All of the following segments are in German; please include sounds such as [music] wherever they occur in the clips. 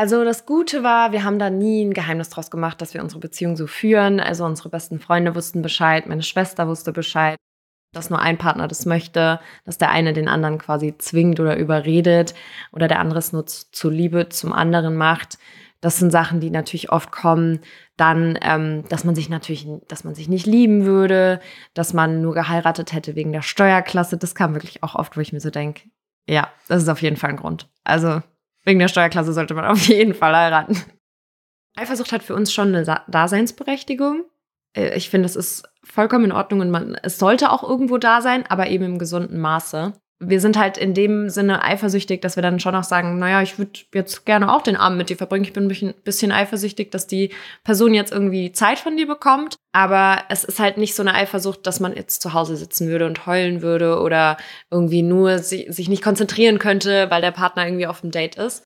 Also das Gute war, wir haben da nie ein Geheimnis draus gemacht, dass wir unsere Beziehung so führen. Also unsere besten Freunde wussten Bescheid, meine Schwester wusste Bescheid, dass nur ein Partner das möchte, dass der eine den anderen quasi zwingt oder überredet oder der andere es nur zu Liebe zum anderen macht. Das sind Sachen, die natürlich oft kommen. Dann, ähm, dass man sich natürlich, dass man sich nicht lieben würde, dass man nur geheiratet hätte wegen der Steuerklasse. Das kam wirklich auch oft, wo ich mir so denke, ja, das ist auf jeden Fall ein Grund. Also Wegen der Steuerklasse sollte man [laughs] auf jeden Fall heiraten. Eifersucht hat für uns schon eine Daseinsberechtigung. Äh, ich finde, es ist vollkommen in Ordnung und man, es sollte auch irgendwo da sein, aber eben im gesunden Maße wir sind halt in dem Sinne eifersüchtig, dass wir dann schon auch sagen, naja, ich würde jetzt gerne auch den Abend mit dir verbringen. Ich bin ein bisschen eifersüchtig, dass die Person jetzt irgendwie Zeit von dir bekommt. Aber es ist halt nicht so eine Eifersucht, dass man jetzt zu Hause sitzen würde und heulen würde oder irgendwie nur sich nicht konzentrieren könnte, weil der Partner irgendwie auf dem Date ist.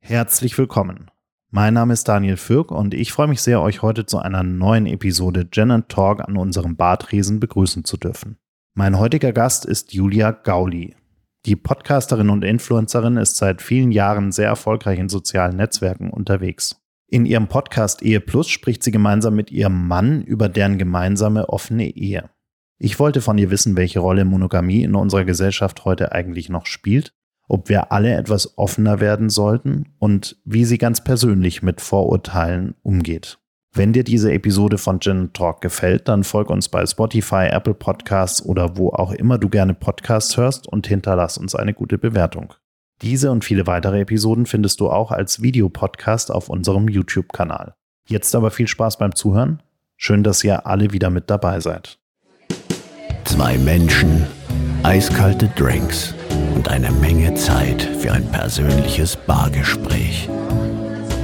Herzlich willkommen. Mein Name ist Daniel Fürk und ich freue mich sehr, euch heute zu einer neuen Episode Gen Talk an unserem Bartresen begrüßen zu dürfen. Mein heutiger Gast ist Julia Gauli. Die Podcasterin und Influencerin ist seit vielen Jahren sehr erfolgreich in sozialen Netzwerken unterwegs. In ihrem Podcast Ehe Plus spricht sie gemeinsam mit ihrem Mann über deren gemeinsame offene Ehe. Ich wollte von ihr wissen, welche Rolle Monogamie in unserer Gesellschaft heute eigentlich noch spielt, ob wir alle etwas offener werden sollten und wie sie ganz persönlich mit Vorurteilen umgeht. Wenn dir diese Episode von Gin Talk gefällt, dann folg uns bei Spotify, Apple Podcasts oder wo auch immer du gerne Podcasts hörst und hinterlass uns eine gute Bewertung. Diese und viele weitere Episoden findest du auch als Videopodcast auf unserem YouTube-Kanal. Jetzt aber viel Spaß beim Zuhören. Schön, dass ihr alle wieder mit dabei seid. Zwei Menschen, eiskalte Drinks und eine Menge Zeit für ein persönliches Bargespräch.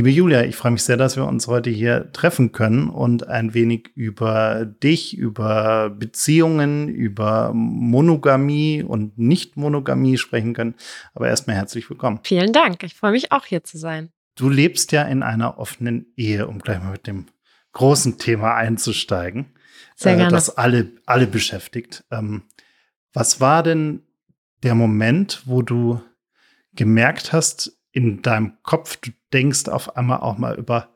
Liebe Julia, ich freue mich sehr, dass wir uns heute hier treffen können und ein wenig über dich, über Beziehungen, über Monogamie und Nicht-Monogamie sprechen können. Aber erstmal herzlich willkommen. Vielen Dank. Ich freue mich auch hier zu sein. Du lebst ja in einer offenen Ehe, um gleich mal mit dem großen Thema einzusteigen, sehr äh, gerne. das alle, alle beschäftigt. Ähm, was war denn der Moment, wo du gemerkt hast, in deinem Kopf, du denkst auf einmal auch mal über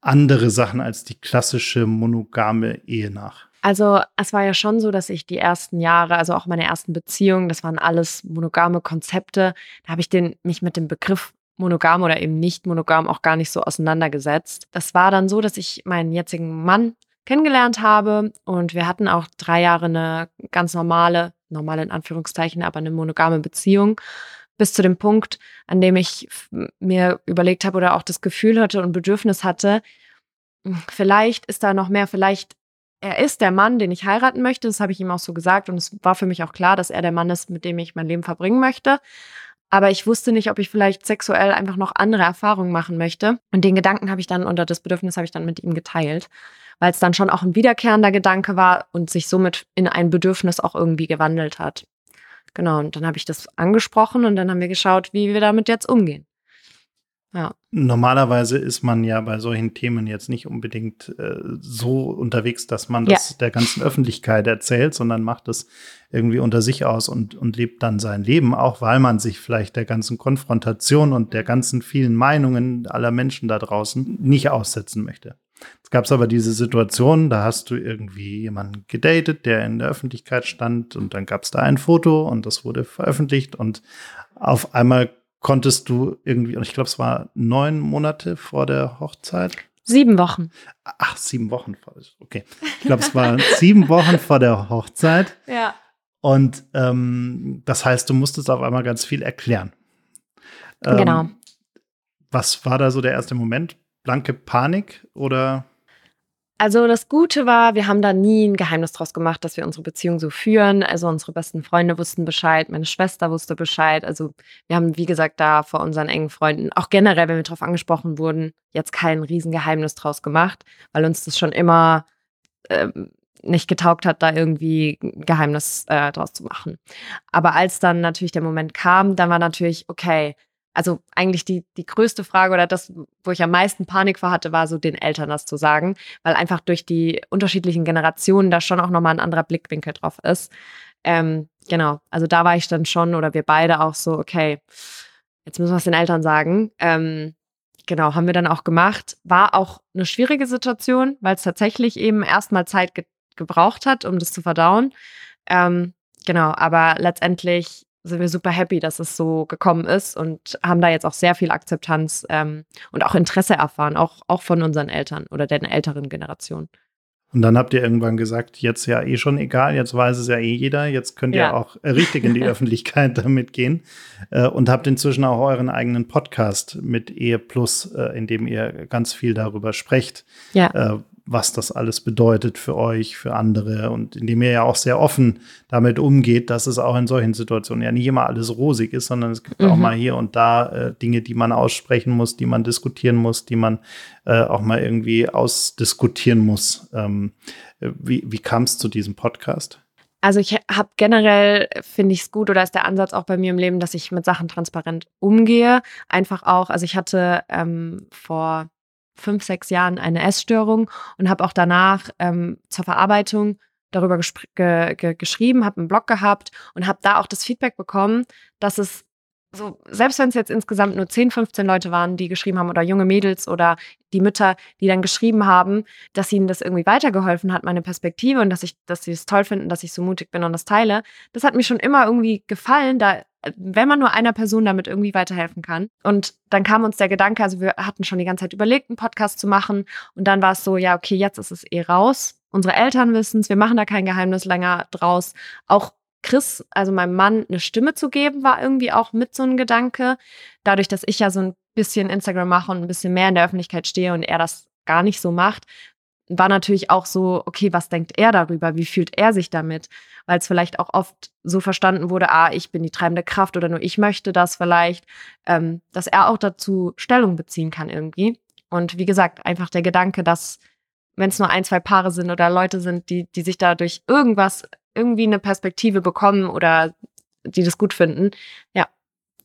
andere Sachen als die klassische monogame Ehe nach? Also es war ja schon so, dass ich die ersten Jahre, also auch meine ersten Beziehungen, das waren alles monogame Konzepte. Da habe ich den, mich mit dem Begriff monogam oder eben nicht monogam auch gar nicht so auseinandergesetzt. Das war dann so, dass ich meinen jetzigen Mann kennengelernt habe und wir hatten auch drei Jahre eine ganz normale, normale in Anführungszeichen, aber eine monogame Beziehung bis zu dem Punkt, an dem ich mir überlegt habe oder auch das Gefühl hatte und Bedürfnis hatte, hm, vielleicht ist da noch mehr, vielleicht er ist der Mann, den ich heiraten möchte. Das habe ich ihm auch so gesagt und es war für mich auch klar, dass er der Mann ist, mit dem ich mein Leben verbringen möchte. Aber ich wusste nicht, ob ich vielleicht sexuell einfach noch andere Erfahrungen machen möchte. Und den Gedanken habe ich dann oder das Bedürfnis habe ich dann mit ihm geteilt, weil es dann schon auch ein wiederkehrender Gedanke war und sich somit in ein Bedürfnis auch irgendwie gewandelt hat. Genau, und dann habe ich das angesprochen und dann haben wir geschaut, wie wir damit jetzt umgehen. Ja. Normalerweise ist man ja bei solchen Themen jetzt nicht unbedingt äh, so unterwegs, dass man das ja. der ganzen Öffentlichkeit erzählt, sondern macht es irgendwie unter sich aus und, und lebt dann sein Leben, auch weil man sich vielleicht der ganzen Konfrontation und der ganzen vielen Meinungen aller Menschen da draußen nicht aussetzen möchte. Es gab aber diese Situation, da hast du irgendwie jemanden gedatet, der in der Öffentlichkeit stand und dann gab es da ein Foto und das wurde veröffentlicht und auf einmal konntest du irgendwie, und ich glaube, es war neun Monate vor der Hochzeit. Sieben Wochen. Ach, sieben Wochen vor. Okay. Ich glaube, es war [laughs] sieben Wochen vor der Hochzeit. Ja. Und ähm, das heißt, du musstest auf einmal ganz viel erklären. Ähm, genau. Was war da so der erste Moment? Blanke Panik oder? Also das Gute war, wir haben da nie ein Geheimnis draus gemacht, dass wir unsere Beziehung so führen. Also unsere besten Freunde wussten Bescheid, meine Schwester wusste Bescheid. Also wir haben, wie gesagt, da vor unseren engen Freunden, auch generell, wenn wir darauf angesprochen wurden, jetzt kein Riesengeheimnis draus gemacht, weil uns das schon immer ähm, nicht getaugt hat, da irgendwie ein Geheimnis äh, draus zu machen. Aber als dann natürlich der Moment kam, dann war natürlich, okay, also eigentlich die, die größte Frage oder das, wo ich am meisten Panik vor hatte, war so den Eltern das zu sagen, weil einfach durch die unterschiedlichen Generationen da schon auch nochmal ein anderer Blickwinkel drauf ist. Ähm, genau, also da war ich dann schon oder wir beide auch so, okay, jetzt müssen wir es den Eltern sagen. Ähm, genau, haben wir dann auch gemacht. War auch eine schwierige Situation, weil es tatsächlich eben erstmal Zeit ge gebraucht hat, um das zu verdauen. Ähm, genau, aber letztendlich sind wir super happy, dass es so gekommen ist und haben da jetzt auch sehr viel Akzeptanz ähm, und auch Interesse erfahren, auch, auch von unseren Eltern oder der älteren Generation. Und dann habt ihr irgendwann gesagt, jetzt ja eh schon egal, jetzt weiß es ja eh jeder, jetzt könnt ihr ja. auch richtig in die [laughs] Öffentlichkeit damit gehen äh, und habt inzwischen auch euren eigenen Podcast mit Ehe Plus, äh, in dem ihr ganz viel darüber sprecht. Ja. Äh, was das alles bedeutet für euch, für andere und indem ihr ja auch sehr offen damit umgeht, dass es auch in solchen Situationen ja nicht immer alles rosig ist, sondern es gibt mhm. auch mal hier und da äh, Dinge, die man aussprechen muss, die man diskutieren muss, die man äh, auch mal irgendwie ausdiskutieren muss. Ähm, wie wie kam es zu diesem Podcast? Also ich habe generell, finde ich es gut oder ist der Ansatz auch bei mir im Leben, dass ich mit Sachen transparent umgehe. Einfach auch, also ich hatte ähm, vor fünf, sechs Jahren eine Essstörung und habe auch danach ähm, zur Verarbeitung darüber ge ge geschrieben, habe einen Blog gehabt und habe da auch das Feedback bekommen, dass es so, selbst wenn es jetzt insgesamt nur 10, 15 Leute waren, die geschrieben haben oder junge Mädels oder die Mütter, die dann geschrieben haben, dass ihnen das irgendwie weitergeholfen hat, meine Perspektive und dass ich, dass sie es toll finden, dass ich so mutig bin und das teile. Das hat mir schon immer irgendwie gefallen, da wenn man nur einer Person damit irgendwie weiterhelfen kann. Und dann kam uns der Gedanke, also wir hatten schon die ganze Zeit überlegt, einen Podcast zu machen. Und dann war es so, ja, okay, jetzt ist es eh raus. Unsere Eltern wissen es, wir machen da kein Geheimnis länger draus. Auch Chris, also meinem Mann, eine Stimme zu geben, war irgendwie auch mit so ein Gedanke. Dadurch, dass ich ja so ein bisschen Instagram mache und ein bisschen mehr in der Öffentlichkeit stehe und er das gar nicht so macht, war natürlich auch so, okay, was denkt er darüber? Wie fühlt er sich damit? Weil es vielleicht auch oft so verstanden wurde, ah, ich bin die treibende Kraft oder nur ich möchte das vielleicht, ähm, dass er auch dazu Stellung beziehen kann irgendwie. Und wie gesagt, einfach der Gedanke, dass wenn es nur ein, zwei Paare sind oder Leute sind, die, die sich dadurch irgendwas, irgendwie eine Perspektive bekommen oder die das gut finden, ja,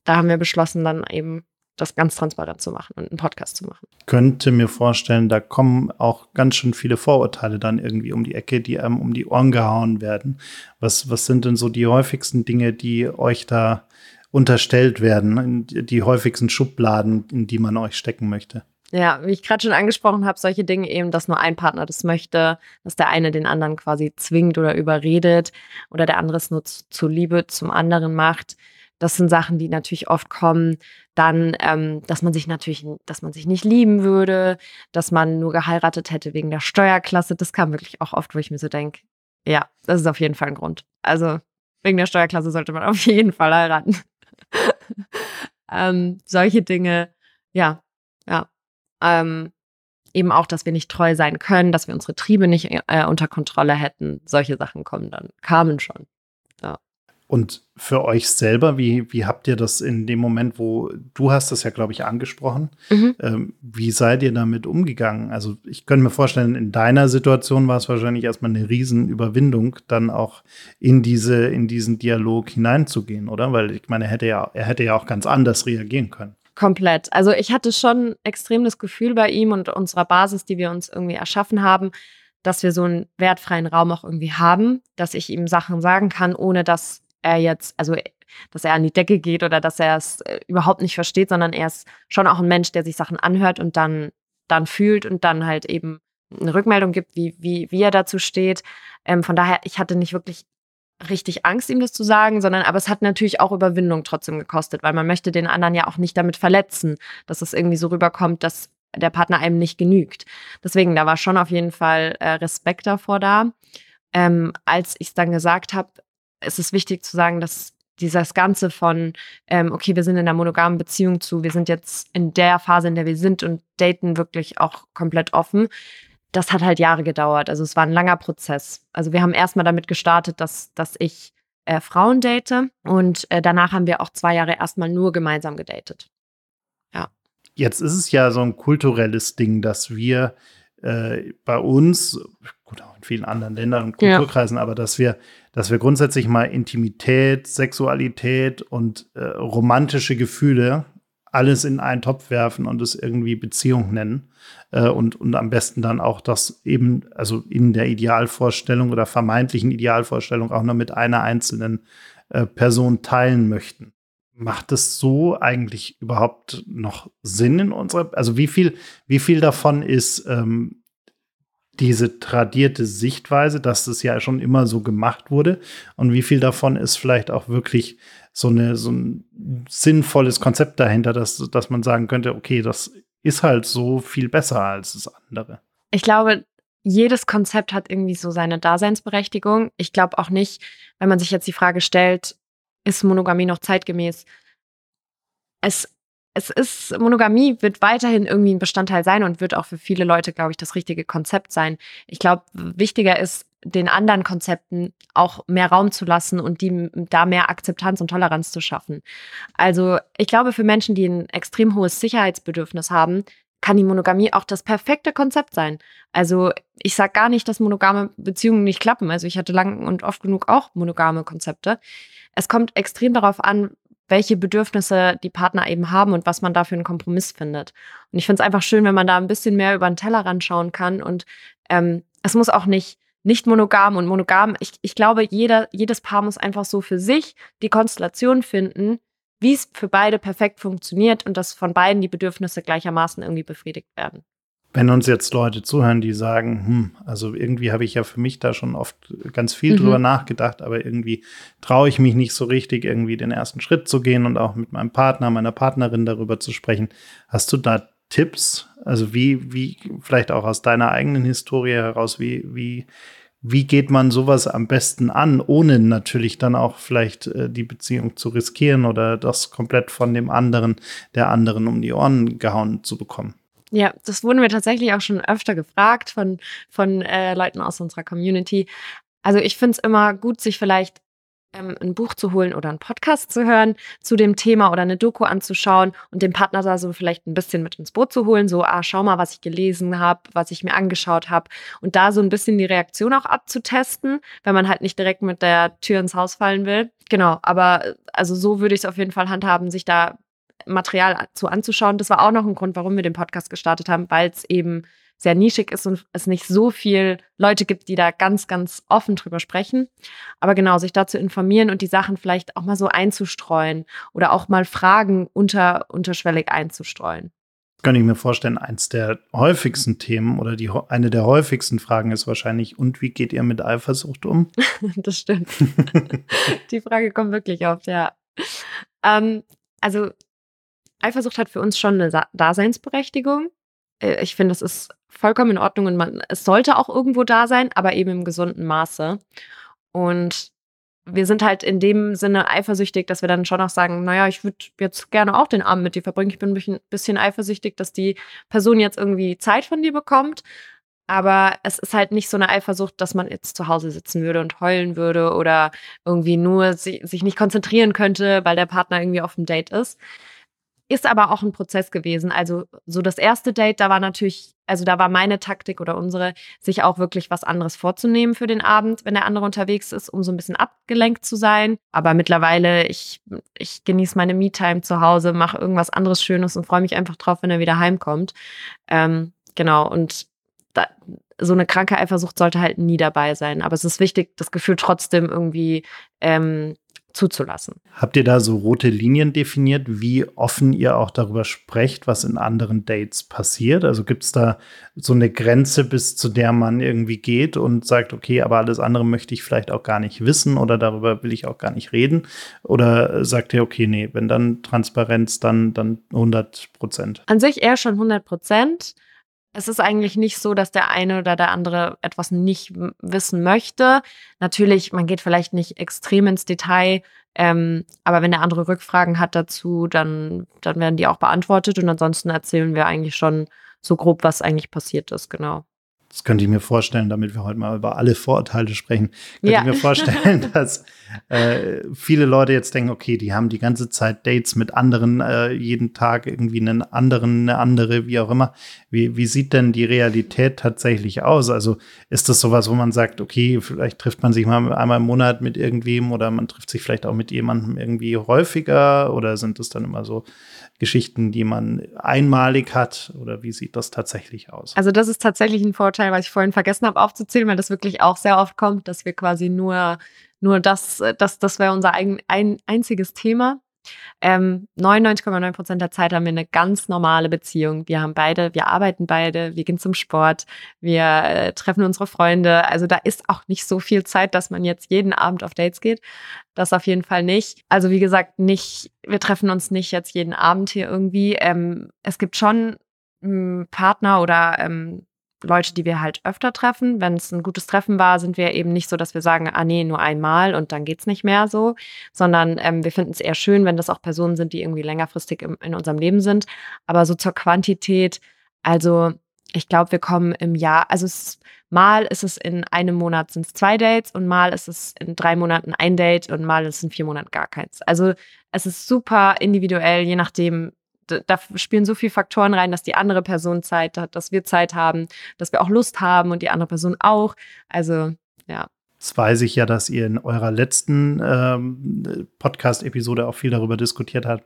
da haben wir beschlossen, dann eben das ganz transparent zu machen und einen Podcast zu machen. Könnte mir vorstellen, da kommen auch ganz schön viele Vorurteile dann irgendwie um die Ecke, die einem um die Ohren gehauen werden. Was, was sind denn so die häufigsten Dinge, die euch da unterstellt werden, die häufigsten Schubladen, in die man euch stecken möchte? Ja, wie ich gerade schon angesprochen habe, solche Dinge eben, dass nur ein Partner das möchte, dass der eine den anderen quasi zwingt oder überredet oder der andere es nur zu Liebe zum anderen macht. Das sind Sachen, die natürlich oft kommen. Dann, ähm, dass man sich natürlich, dass man sich nicht lieben würde, dass man nur geheiratet hätte wegen der Steuerklasse. Das kam wirklich auch oft, wo ich mir so denke, ja, das ist auf jeden Fall ein Grund. Also wegen der Steuerklasse sollte man [laughs] auf jeden Fall heiraten. [laughs] ähm, solche Dinge, ja, ja. Ähm, eben auch, dass wir nicht treu sein können, dass wir unsere Triebe nicht äh, unter Kontrolle hätten. Solche Sachen kommen dann, kamen schon. Ja. Und für euch selber, wie, wie habt ihr das in dem Moment, wo du hast das ja, glaube ich, angesprochen, mhm. ähm, wie seid ihr damit umgegangen? Also ich könnte mir vorstellen, in deiner Situation war es wahrscheinlich erstmal eine Riesenüberwindung, dann auch in diese, in diesen Dialog hineinzugehen, oder? Weil ich meine, er hätte ja, er hätte ja auch ganz anders reagieren können. Komplett. Also ich hatte schon extrem das Gefühl bei ihm und unserer Basis, die wir uns irgendwie erschaffen haben, dass wir so einen wertfreien Raum auch irgendwie haben, dass ich ihm Sachen sagen kann, ohne dass er jetzt, also dass er an die Decke geht oder dass er es äh, überhaupt nicht versteht, sondern er ist schon auch ein Mensch, der sich Sachen anhört und dann, dann fühlt und dann halt eben eine Rückmeldung gibt, wie, wie, wie er dazu steht. Ähm, von daher, ich hatte nicht wirklich richtig Angst, ihm das zu sagen, sondern aber es hat natürlich auch Überwindung trotzdem gekostet, weil man möchte den anderen ja auch nicht damit verletzen, dass es irgendwie so rüberkommt, dass der Partner einem nicht genügt. Deswegen, da war schon auf jeden Fall äh, Respekt davor da. Ähm, als ich es dann gesagt habe, ist es wichtig zu sagen, dass dieses Ganze von, ähm, okay, wir sind in einer monogamen Beziehung zu, wir sind jetzt in der Phase, in der wir sind und daten wirklich auch komplett offen. Das hat halt Jahre gedauert. Also es war ein langer Prozess. Also wir haben erstmal damit gestartet, dass, dass ich äh, Frauen date und äh, danach haben wir auch zwei Jahre erstmal nur gemeinsam gedatet. Ja. Jetzt ist es ja so ein kulturelles Ding, dass wir äh, bei uns, gut auch in vielen anderen Ländern und Kulturkreisen, ja. aber dass wir, dass wir grundsätzlich mal Intimität, Sexualität und äh, romantische Gefühle alles in einen Topf werfen und es irgendwie Beziehung nennen. Äh, und, und am besten dann auch das eben, also in der Idealvorstellung oder vermeintlichen Idealvorstellung auch nur mit einer einzelnen äh, Person teilen möchten. Macht es so eigentlich überhaupt noch Sinn in unserer, also wie viel, wie viel davon ist ähm, diese tradierte Sichtweise, dass es ja schon immer so gemacht wurde und wie viel davon ist vielleicht auch wirklich so, eine, so ein sinnvolles Konzept dahinter, dass, dass man sagen könnte, okay, das ist halt so viel besser als das andere. Ich glaube, jedes Konzept hat irgendwie so seine Daseinsberechtigung. Ich glaube auch nicht, wenn man sich jetzt die Frage stellt, ist Monogamie noch zeitgemäß? Es, es ist, Monogamie wird weiterhin irgendwie ein Bestandteil sein und wird auch für viele Leute, glaube ich, das richtige Konzept sein. Ich glaube, wichtiger ist, den anderen Konzepten auch mehr Raum zu lassen und die da mehr Akzeptanz und Toleranz zu schaffen. Also ich glaube, für Menschen, die ein extrem hohes Sicherheitsbedürfnis haben, kann die Monogamie auch das perfekte Konzept sein. Also ich sage gar nicht, dass monogame Beziehungen nicht klappen. Also ich hatte lang und oft genug auch monogame Konzepte. Es kommt extrem darauf an, welche Bedürfnisse die Partner eben haben und was man da für einen Kompromiss findet. Und ich finde es einfach schön, wenn man da ein bisschen mehr über den Tellerrand schauen kann. Und ähm, es muss auch nicht nicht monogam und monogam. Ich, ich glaube, jeder, jedes Paar muss einfach so für sich die Konstellation finden, wie es für beide perfekt funktioniert und dass von beiden die Bedürfnisse gleichermaßen irgendwie befriedigt werden. Wenn uns jetzt Leute zuhören, die sagen, hm, also irgendwie habe ich ja für mich da schon oft ganz viel mhm. drüber nachgedacht, aber irgendwie traue ich mich nicht so richtig, irgendwie den ersten Schritt zu gehen und auch mit meinem Partner, meiner Partnerin darüber zu sprechen. Hast du da Tipps? Also wie, wie, vielleicht auch aus deiner eigenen Historie heraus, wie, wie, wie geht man sowas am besten an, ohne natürlich dann auch vielleicht äh, die Beziehung zu riskieren oder das komplett von dem anderen, der anderen um die Ohren gehauen zu bekommen? Ja, das wurden wir tatsächlich auch schon öfter gefragt von, von äh, Leuten aus unserer Community. Also ich finde es immer gut, sich vielleicht ähm, ein Buch zu holen oder einen Podcast zu hören zu dem Thema oder eine Doku anzuschauen und den Partner da so vielleicht ein bisschen mit ins Boot zu holen. So, ah, schau mal, was ich gelesen habe, was ich mir angeschaut habe und da so ein bisschen die Reaktion auch abzutesten, wenn man halt nicht direkt mit der Tür ins Haus fallen will. Genau, aber also so würde ich es auf jeden Fall handhaben, sich da Material zu anzuschauen. Das war auch noch ein Grund, warum wir den Podcast gestartet haben, weil es eben sehr nischig ist und es nicht so viel Leute gibt, die da ganz, ganz offen drüber sprechen. Aber genau, sich da zu informieren und die Sachen vielleicht auch mal so einzustreuen oder auch mal Fragen unter, unterschwellig einzustreuen. Kann ich mir vorstellen, eins der häufigsten Themen oder die, eine der häufigsten Fragen ist wahrscheinlich, und wie geht ihr mit Eifersucht um? [laughs] das stimmt. [laughs] die Frage kommt wirklich oft, ja. Ähm, also Eifersucht hat für uns schon eine Daseinsberechtigung. Äh, ich finde, das ist vollkommen in Ordnung und man, es sollte auch irgendwo da sein, aber eben im gesunden Maße. Und wir sind halt in dem Sinne eifersüchtig, dass wir dann schon auch sagen, naja, ich würde jetzt gerne auch den Abend mit dir verbringen. Ich bin ein bisschen eifersüchtig, dass die Person jetzt irgendwie Zeit von dir bekommt. Aber es ist halt nicht so eine Eifersucht, dass man jetzt zu Hause sitzen würde und heulen würde oder irgendwie nur sich nicht konzentrieren könnte, weil der Partner irgendwie auf dem Date ist. Ist aber auch ein Prozess gewesen. Also so das erste Date, da war natürlich, also da war meine Taktik oder unsere, sich auch wirklich was anderes vorzunehmen für den Abend, wenn der andere unterwegs ist, um so ein bisschen abgelenkt zu sein. Aber mittlerweile, ich, ich genieße meine Me-Time zu Hause, mache irgendwas anderes Schönes und freue mich einfach drauf, wenn er wieder heimkommt. Ähm, genau, und da, so eine kranke Eifersucht sollte halt nie dabei sein. Aber es ist wichtig, das Gefühl trotzdem irgendwie ähm, zuzulassen. Habt ihr da so rote Linien definiert, wie offen ihr auch darüber sprecht, was in anderen Dates passiert? Also gibt es da so eine Grenze, bis zu der man irgendwie geht und sagt, okay, aber alles andere möchte ich vielleicht auch gar nicht wissen oder darüber will ich auch gar nicht reden? Oder sagt ihr, okay, nee, wenn dann Transparenz, dann, dann 100 Prozent? An sich eher schon 100 Prozent. Es ist eigentlich nicht so, dass der eine oder der andere etwas nicht wissen möchte. Natürlich, man geht vielleicht nicht extrem ins Detail, ähm, aber wenn der andere Rückfragen hat dazu, dann, dann werden die auch beantwortet und ansonsten erzählen wir eigentlich schon so grob, was eigentlich passiert ist, genau. das könnte ich mir vorstellen, damit wir heute mal über alle Vorurteile sprechen, könnte Ja. ich mir vorstellen, [laughs] dass äh, viele Leute jetzt denken, okay, die haben die ganze Zeit Dates mit anderen, äh, jeden Tag irgendwie einen anderen, eine andere, wie auch immer. Wie, wie sieht denn die Realität tatsächlich aus? Also ist das sowas, wo man sagt, okay, vielleicht trifft man sich mal einmal im Monat mit irgendwem oder man trifft sich vielleicht auch mit jemandem irgendwie häufiger oder sind das dann immer so Geschichten, die man einmalig hat oder wie sieht das tatsächlich aus? Also das ist tatsächlich ein Vorteil, was ich vorhin vergessen habe aufzuzählen, weil das wirklich auch sehr oft kommt, dass wir quasi nur, nur das, das, das wäre unser eigen, ein, einziges Thema. Ähm, 99,9 Prozent der Zeit haben wir eine ganz normale Beziehung. Wir haben beide, wir arbeiten beide, wir gehen zum Sport, wir äh, treffen unsere Freunde. Also da ist auch nicht so viel Zeit, dass man jetzt jeden Abend auf Dates geht. Das auf jeden Fall nicht. Also wie gesagt, nicht, wir treffen uns nicht jetzt jeden Abend hier irgendwie. Ähm, es gibt schon m, Partner oder ähm, Leute, die wir halt öfter treffen. Wenn es ein gutes Treffen war, sind wir eben nicht so, dass wir sagen, ah nee, nur einmal und dann geht's nicht mehr so, sondern ähm, wir finden es eher schön, wenn das auch Personen sind, die irgendwie längerfristig im, in unserem Leben sind. Aber so zur Quantität, also ich glaube, wir kommen im Jahr, also es, mal ist es in einem Monat sind es zwei Dates und mal ist es in drei Monaten ein Date und mal ist es in vier Monaten gar keins. Also es ist super individuell, je nachdem, da spielen so viele Faktoren rein, dass die andere Person Zeit hat, dass wir Zeit haben, dass wir auch Lust haben und die andere Person auch. Also ja. Jetzt weiß ich ja, dass ihr in eurer letzten ähm, Podcast-Episode auch viel darüber diskutiert habt,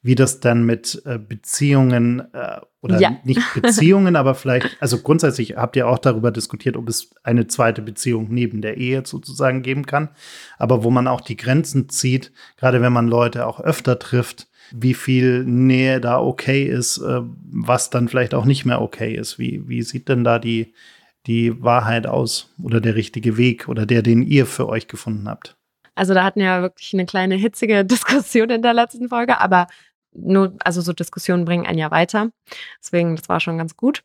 wie das dann mit äh, Beziehungen äh, oder Ja. nicht [laughs] Beziehungen, aber vielleicht, also grundsätzlich habt ihr auch darüber diskutiert, ob es eine zweite Beziehung neben der Ehe sozusagen geben kann, aber wo man auch die Grenzen zieht, gerade wenn man Leute auch öfter trifft, wie viel Nähe da okay ist, äh, was dann vielleicht auch nicht mehr okay ist. Wie, wie sieht denn da die, die Wahrheit aus oder der richtige Weg oder der, den ihr für euch gefunden habt? Also da hatten wir ja wirklich eine kleine hitzige [laughs] Diskussion in der letzten Folge, aber nur, also so Diskussionen bringen einen ja weiter. Deswegen, das war schon ganz gut.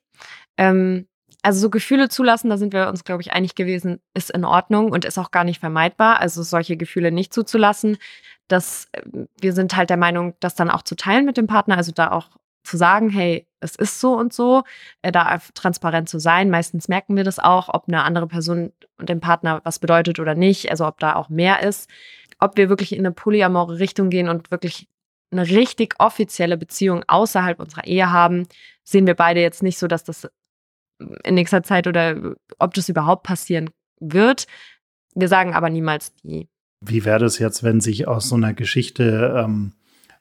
Ähm, also so Gefühle zulassen, da sind wir uns, glaube ich, einig gewesen, ist in Ordnung und ist auch gar nicht vermeidbar. Also solche Gefühle nicht zuzulassen. Das, ähm, wir sind halt der Meinung, das dann auch zu teilen mit dem Partner, also da auch zu sagen, hey, es ist so und so, äh, da transparent zu sein. Meistens merken wir das auch, ob eine andere Person und dem Partner was bedeutet oder nicht, also ob da auch mehr ist. Ob wir wirklich in eine polyamore Richtung gehen und wirklich eine richtig offizielle Beziehung außerhalb unserer Ehe haben, sehen wir beide jetzt nicht so, dass das in nächster Zeit oder ob das überhaupt passieren wird. Wir sagen aber niemals die. Wie wäre das jetzt, wenn sich aus so einer Geschichte ähm,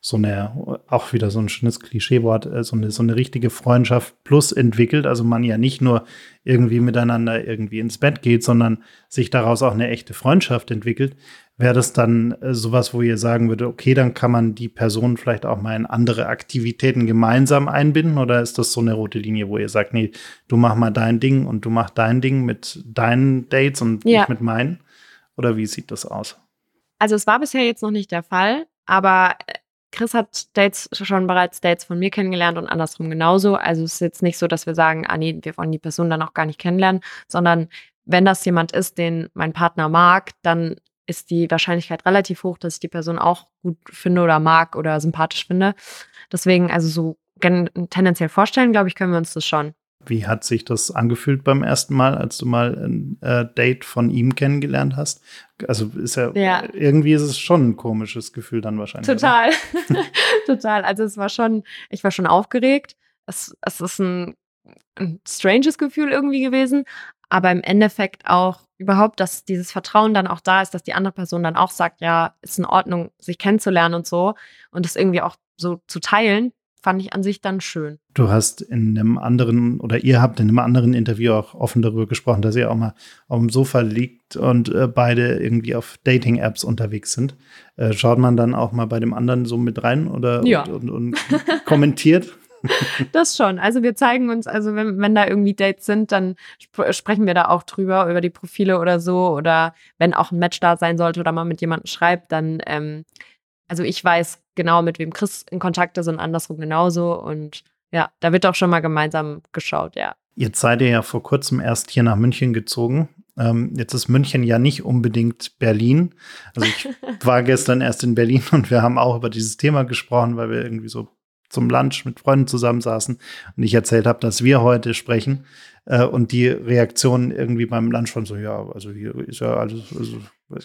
so eine, auch wieder so ein schönes Klischeewort, äh, so, eine, so eine richtige Freundschaft plus entwickelt? Also man ja nicht nur irgendwie miteinander irgendwie ins Bett geht, sondern sich daraus auch eine echte Freundschaft entwickelt. Wäre das dann äh, sowas, wo ihr sagen würdet, okay, dann kann man die Person vielleicht auch mal in andere Aktivitäten gemeinsam einbinden? Oder ist das so eine rote Linie, wo ihr sagt, nee, du mach mal dein Ding und du mach dein Ding mit deinen Dates und Ja. ich mit meinen? Oder wie sieht das aus? Also es war bisher jetzt noch nicht der Fall, aber äh, Chris hat Dates schon bereits Dates von mir kennengelernt und andersrum genauso. Also es ist jetzt nicht so, dass wir sagen, ah nee, wir wollen die Person dann auch gar nicht kennenlernen, sondern wenn das jemand ist, den mein Partner mag, dann ist die Wahrscheinlichkeit relativ hoch, dass ich die Person auch gut finde oder mag oder sympathisch finde. Deswegen, also so tendenziell vorstellen, glaube ich, können wir uns das schon. Wie hat sich das angefühlt beim ersten Mal, als du mal ein äh, Date von ihm kennengelernt hast? Also ist ja, Ja. irgendwie ist es schon ein komisches Gefühl dann wahrscheinlich. Total. [laughs] Total. Also es war schon, ich war schon aufgeregt. Es, es ist ein, ein stranges Gefühl irgendwie gewesen, aber im Endeffekt auch überhaupt, dass dieses Vertrauen dann auch da ist, dass die andere Person dann auch sagt, ja, ist in Ordnung, sich kennenzulernen und so und das irgendwie auch so zu teilen, fand ich an sich dann schön. Du hast in einem anderen oder ihr habt in einem anderen Interview auch offen darüber gesprochen, dass ihr auch mal auf dem Sofa liegt und äh, beide irgendwie auf Dating-Apps unterwegs sind. Äh, schaut man dann auch mal bei dem anderen so mit rein oder Ja. und, und, und [laughs] kommentiert? [laughs] Das schon. Also wir zeigen uns, also wenn, wenn da irgendwie Dates sind, dann sp sprechen wir da auch drüber, über die Profile oder so. Oder wenn auch ein Match da sein sollte oder man mit jemandem schreibt, dann, ähm, also ich weiß genau, mit wem Chris in Kontakt ist und andersrum genauso. Und ja, da wird auch schon mal gemeinsam geschaut, ja. Jetzt seid ihr ja vor kurzem erst hier nach München gezogen. Ähm, jetzt ist München ja nicht unbedingt Berlin. Also ich [laughs] war gestern erst in Berlin und wir haben auch über dieses Thema gesprochen, weil wir irgendwie so zum Lunch mit Freunden zusammensaßen und ich erzählt habe, dass wir heute sprechen. Äh, und die Reaktion irgendwie beim Lunch von so, ja, also hier ist ja alles, also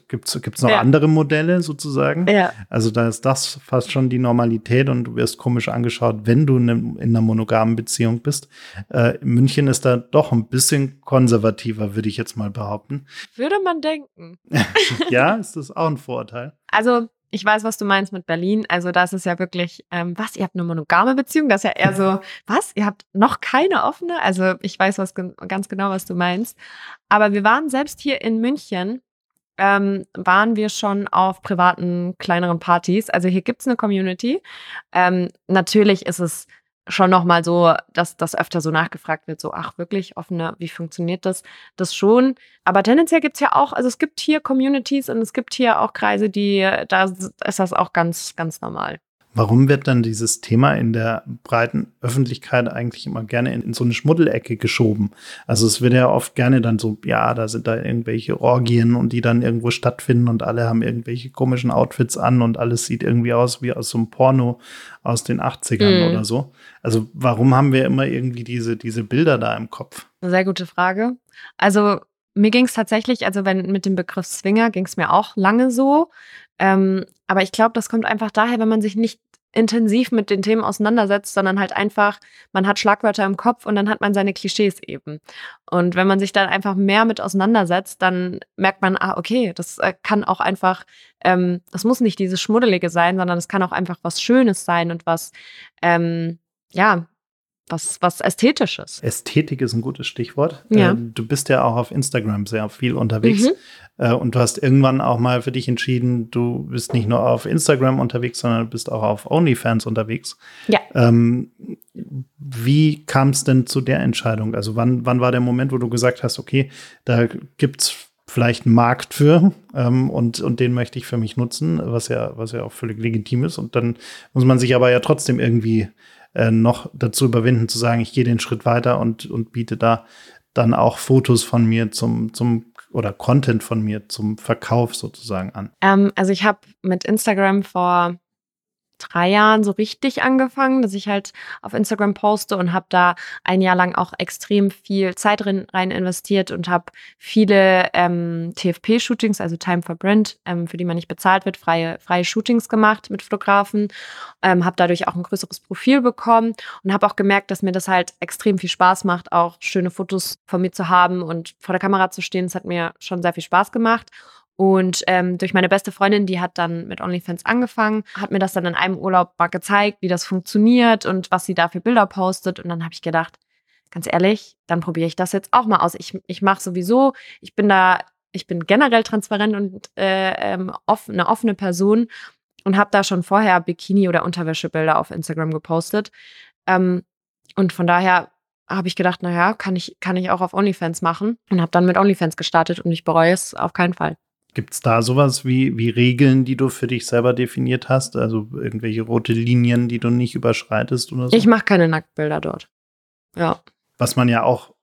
Gibt es noch ja. andere Modelle sozusagen? Ja. Also da ist das fast schon die Normalität und du wirst komisch angeschaut, wenn du in, in einer monogamen Beziehung bist. Äh, München ist da doch ein bisschen konservativer, würde ich jetzt mal behaupten. Würde man denken. [laughs] ja, ist das auch ein Vorurteil? Also ich weiß, was du meinst mit Berlin. Also das ist ja wirklich, ähm, was, ihr habt eine monogame Beziehung? Das ist ja eher so, was, ihr habt noch keine offene? Also ich weiß was, ganz genau, was du meinst. Aber wir waren selbst hier in München ähm, waren wir schon auf privaten, kleineren Partys. Also hier gibt es eine Community. Ähm, natürlich ist es schon nochmal so, dass das öfter so nachgefragt wird, so, ach wirklich, offene, wie funktioniert das? Das schon. Aber tendenziell gibt es ja auch, also es gibt hier Communities und es gibt hier auch Kreise, die, da ist das auch ganz, ganz normal. Warum wird dann dieses Thema in der breiten Öffentlichkeit eigentlich immer gerne in, in, so eine Schmuddelecke geschoben? Also es wird ja oft gerne dann so, ja, da sind da irgendwelche Orgien und die dann irgendwo stattfinden und alle haben irgendwelche komischen Outfits an und alles sieht irgendwie aus wie aus so einem Porno aus den 80ern mhm. oder so. Also warum haben wir immer irgendwie diese, diese Bilder da im Kopf? Sehr gute Frage. Also mir ging es tatsächlich, also wenn mit dem Begriff Swinger ging es mir auch lange so. Ähm, aber ich glaube, das kommt einfach daher, wenn man sich nicht intensiv mit den Themen auseinandersetzt, sondern halt einfach, man hat Schlagwörter im Kopf und dann hat man seine Klischees eben. Und wenn man sich dann einfach mehr mit auseinandersetzt, dann merkt man, ah, okay, das äh, kann auch einfach, ähm, das muss nicht dieses Schmuddelige sein, sondern es kann auch einfach was Schönes sein und was, ähm, ja, was, was Ästhetisches. Ästhetik ist ein gutes Stichwort. Ja. Äh, du bist ja auch auf Instagram sehr viel unterwegs. Mhm. Äh, und du hast irgendwann auch mal für dich entschieden, du bist nicht nur auf Instagram unterwegs, sondern du bist auch auf OnlyFans unterwegs. Ja. Ähm, wie kam es denn zu der Entscheidung? Also wann, wann war der Moment, wo du gesagt hast, okay, da gibt es vielleicht einen Markt für ähm, und, und den möchte ich für mich nutzen, was ja, was ja auch völlig legitim ist. Und dann muss man sich aber ja trotzdem irgendwie äh, noch dazu überwinden, zu sagen, ich gehe den Schritt weiter und, und biete da dann auch Fotos von mir zum, zum oder Content von mir zum Verkauf sozusagen an? Ähm, also ich habe mit Instagram vor drei Jahren so richtig angefangen, dass ich halt auf Instagram poste und habe da ein Jahr lang auch extrem viel Zeit rein, rein investiert und habe viele ähm, TFP-Shootings, also Time for Brand, ähm, für die man nicht bezahlt wird, freie, freie Shootings gemacht mit Fotografen, ähm, habe dadurch auch ein größeres Profil bekommen und habe auch gemerkt, dass mir das halt extrem viel Spaß macht, auch schöne Fotos von mir zu haben und vor der Kamera zu stehen. Das hat mir schon sehr viel Spaß gemacht. Und ähm, durch meine beste Freundin, die hat dann mit OnlyFans angefangen, hat mir das dann in einem Urlaub mal gezeigt, wie das funktioniert und was sie da für Bilder postet. Und dann habe ich gedacht, ganz ehrlich, dann probiere ich das jetzt auch mal aus. Ich, ich mache sowieso, ich bin da, ich bin generell transparent und äh, ähm, off, eine offene Person und habe da schon vorher Bikini- oder Unterwäschebilder auf Instagram gepostet. Ähm, und von daher habe ich gedacht, naja, kann ich, kann ich auch auf OnlyFans machen und habe dann mit OnlyFans gestartet und ich bereue es auf keinen Fall. Gibt es da sowas wie, wie Regeln, die du für dich selber definiert hast? Also irgendwelche rote Linien, die du nicht überschreitest oder so? Ich mache keine Nacktbilder dort. Ja. Was man ja auch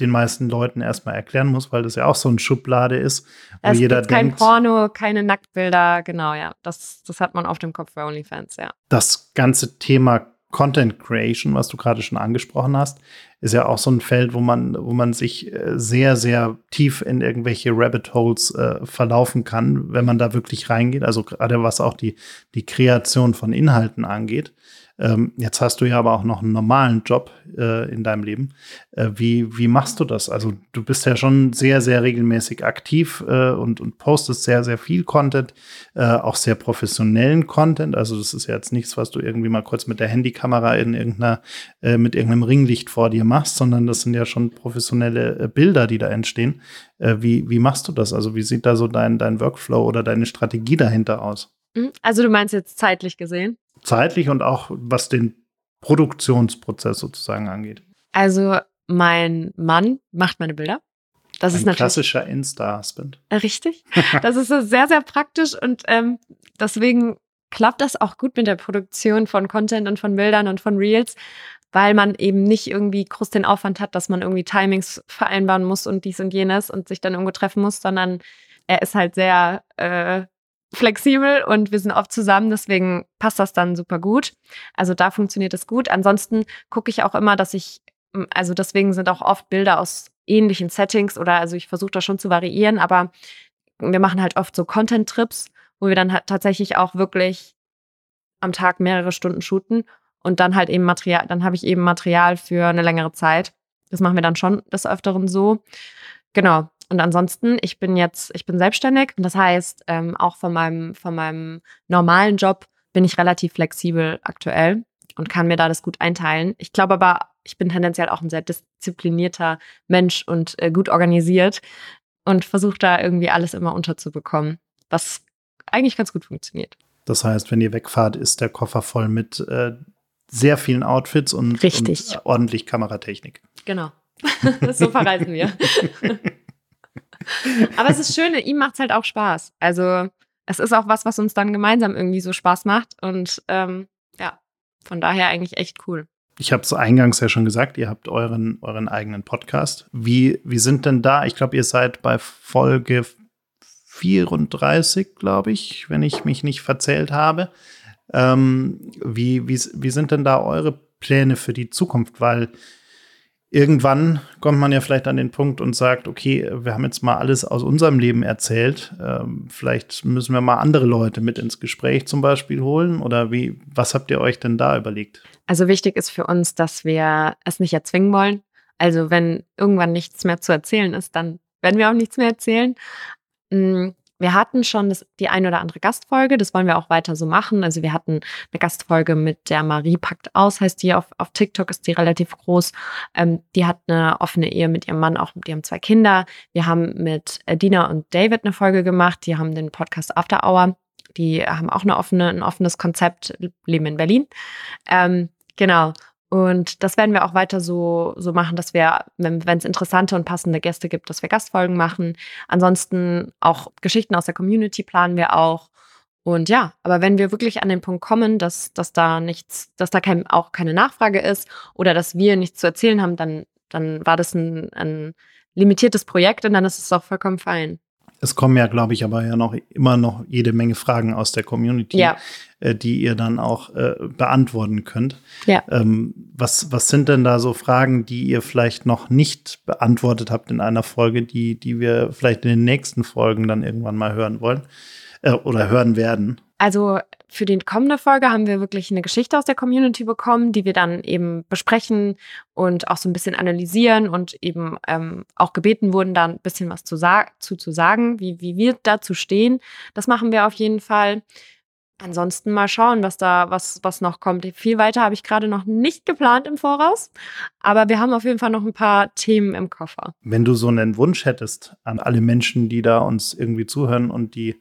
den meisten Leuten erstmal erklären muss, weil das ja auch so eine Schublade ist, wo es jeder gibt denkt. Kein Porno, keine Nacktbilder, genau, ja. Das, das hat man auf dem Kopf bei OnlyFans, ja. Das ganze Thema Content Creation, was du gerade schon angesprochen hast, ist ja auch so ein Feld, wo man, wo man sich äh, sehr, sehr tief in irgendwelche Rabbit Holes äh, verlaufen kann, wenn man da wirklich reingeht. Also gerade was auch die, die Kreation von Inhalten angeht. Ähm, jetzt hast du ja aber auch noch einen normalen Job äh, in deinem Leben. Äh, wie, wie machst du das? Also du bist ja schon sehr, sehr regelmäßig aktiv äh, und, und postest sehr, sehr viel Content, äh, auch sehr professionellen Content. Also das ist ja jetzt nichts, was du irgendwie mal kurz mit der Handykamera in irgendeiner, äh, mit irgendeinem Ringlicht vor dir machst, sondern das sind ja schon professionelle äh, Bilder, die da entstehen. wie, wie machst du das? Also wie sieht da so dein, dein Workflow oder deine Strategie dahinter aus? Mhm. Also du meinst jetzt zeitlich gesehen? Zeitlich und auch was den Produktionsprozess sozusagen angeht? Also mein Mann macht meine Bilder. Das Ein ist natürlich klassischer Insta-Husband. [laughs] Richtig. [laughs] Das ist so sehr, sehr praktisch und ähm, deswegen klappt das auch gut mit der Produktion von Content und von Bildern und von Reels, weil man eben nicht irgendwie groß den Aufwand hat, dass man irgendwie Timings vereinbaren muss und dies und jenes und sich dann irgendwo treffen muss, sondern er ist halt sehr äh, flexibel und wir sind oft zusammen, deswegen passt das dann super gut. Also da funktioniert es gut. Ansonsten gucke ich auch immer, dass ich also deswegen sind auch oft Bilder aus ähnlichen Settings oder also ich versuche das schon zu variieren, aber wir machen halt oft so Content-Trips, wo wir dann halt tatsächlich auch wirklich am Tag mehrere Stunden shooten und dann halt eben Material, dann habe ich eben Material für eine längere Zeit. Das machen wir dann schon des Öfteren so. Genau. Und ansonsten, ich bin jetzt, ich bin selbstständig und das heißt, ähm, auch von meinem, von meinem normalen Job bin ich relativ flexibel aktuell und kann mir da das gut einteilen. Ich glaube aber, ich bin tendenziell auch ein sehr disziplinierter Mensch und äh, gut organisiert und versuche da irgendwie alles immer unterzubekommen, was eigentlich ganz gut funktioniert. Das heißt, wenn ihr wegfahrt, ist der Koffer voll mit äh, sehr vielen Outfits und, und ordentlich Kameratechnik. Genau. [laughs] so verreisen wir. [laughs] Aber es ist schön, ihm macht es halt auch Spaß. Also es ist auch was, was uns dann gemeinsam irgendwie so Spaß macht. Und ähm, ja, von daher eigentlich echt cool. Ich habe es eingangs ja schon gesagt, ihr habt euren, euren eigenen Podcast. Wie, wie sind denn da? Ich glaube, ihr seid bei Folge 34, glaube ich, wenn ich mich nicht verzählt habe. Ähm, wie, wie, wie sind denn da eure Pläne für die Zukunft? Weil irgendwann kommt man ja vielleicht an den Punkt und sagt, okay, wir haben jetzt mal alles aus unserem Leben erzählt. Ähm, vielleicht müssen wir mal andere Leute mit ins Gespräch zum Beispiel holen. Oder wie, was habt ihr euch denn da überlegt? Also wichtig ist für uns, dass wir es nicht erzwingen wollen. Also wenn irgendwann nichts mehr zu erzählen ist, dann werden wir auch nichts mehr erzählen. Mm, wir hatten schon das, die ein oder andere Gastfolge, das wollen wir auch weiter so machen. Also wir hatten eine Gastfolge mit der Marie packt aus, heißt die auf, auf TikTok, ist die relativ groß. Ähm, die hat eine offene Ehe mit ihrem Mann, auch die haben zwei Kinder. Wir haben mit Dina und David eine Folge gemacht, die haben den Podcast After Hour. Die haben auch eine offene, ein offenes Konzept, leben in Berlin. Ähm, genau. Und das werden wir auch weiter so, so machen, dass wir, wenn es interessante und passende Gäste gibt, dass wir Gastfolgen machen. Ansonsten auch Geschichten aus der Community planen wir auch. Und ja, aber wenn wir wirklich an den Punkt kommen, dass, dass da nichts, dass da kein, auch keine Nachfrage ist oder dass wir nichts zu erzählen haben, dann, dann war das ein, ein limitiertes Projekt und dann ist es auch vollkommen fein. Es kommen ja, glaube ich, aber ja noch immer noch jede Menge Fragen aus der Community, ja. äh, die ihr dann auch äh, beantworten könnt. Ja. Ähm, was, was sind denn da so Fragen, die ihr vielleicht noch nicht beantwortet habt in einer Folge, die, die wir vielleicht in den nächsten Folgen dann irgendwann mal hören wollen äh, oder hören werden? Also für die kommende Folge haben wir wirklich eine Geschichte aus der Community bekommen, die wir dann eben besprechen und auch so ein bisschen analysieren und eben ähm, auch gebeten wurden, da ein bisschen was zu, zu, zu sagen, wie, wie wir dazu stehen. Das machen wir auf jeden Fall. Ansonsten mal schauen, was da, was, was noch kommt. Viel weiter habe ich gerade noch nicht geplant im Voraus, aber wir haben auf jeden Fall noch ein paar Themen im Koffer. Wenn du so einen Wunsch hättest an alle Menschen, die da uns irgendwie zuhören und die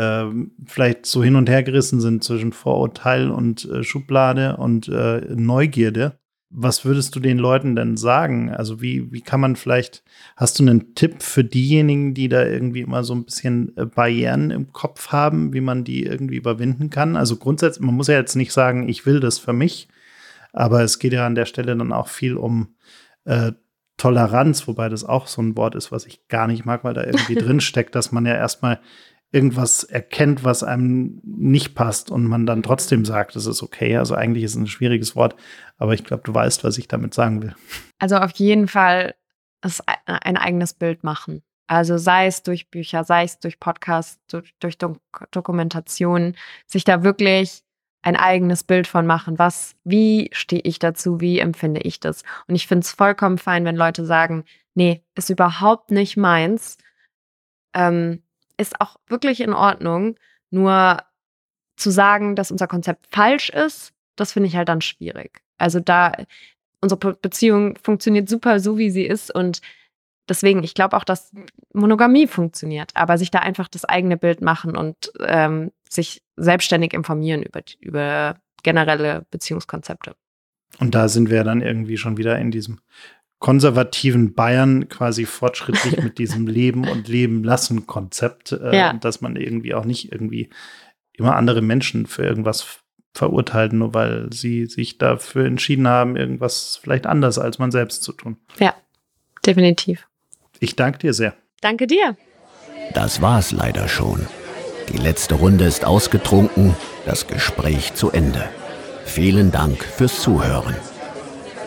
äh, vielleicht so hin und her gerissen sind zwischen Vorurteil und äh, Schublade und äh, Neugierde. Was würdest du den Leuten denn sagen? Also wie, wie kann man vielleicht, hast du einen Tipp für diejenigen, die da irgendwie immer so ein bisschen äh, Barrieren im Kopf haben, wie man die irgendwie überwinden kann? Also grundsätzlich, man muss ja jetzt nicht sagen, ich will das für mich, aber es geht ja an der Stelle dann auch viel um äh, Toleranz, wobei das auch so ein Wort ist, was ich gar nicht mag, weil da irgendwie [laughs] drin steckt, dass man ja erstmal irgendwas erkennt, was einem nicht passt und man dann trotzdem sagt, es ist okay. Also eigentlich ist es ein schwieriges Wort, aber ich glaube, du weißt, was ich damit sagen will. Also auf jeden Fall ein eigenes Bild machen. Also sei es durch Bücher, sei es durch Podcasts, durch, durch Dok Dokumentation, sich da wirklich ein eigenes Bild von machen. Was, wie stehe ich dazu? Wie empfinde ich das? Und ich finde es vollkommen fein, wenn Leute sagen, nee, ist überhaupt nicht meins. Ähm, ist auch wirklich in Ordnung. Nur zu sagen, dass unser Konzept falsch ist, das finde ich halt dann schwierig. Also da, unsere Beziehung funktioniert super so, wie sie ist und deswegen, ich glaube auch, dass Monogamie funktioniert, aber sich da einfach das eigene Bild machen und ähm, sich selbstständig informieren über, über generelle Beziehungskonzepte. Und da sind wir dann irgendwie schon wieder in diesem konservativen Bayern quasi fortschrittlich mit diesem [laughs] Leben und Leben lassen Konzept, äh, ja. dass man irgendwie auch nicht irgendwie immer andere Menschen für irgendwas verurteilt, nur weil sie sich dafür entschieden haben, irgendwas vielleicht anders als man selbst zu tun. Ja, definitiv. Ich danke dir sehr. Danke dir. Das war's leider schon. Die letzte Runde ist ausgetrunken, das Gespräch zu Ende. Vielen Dank fürs Zuhören.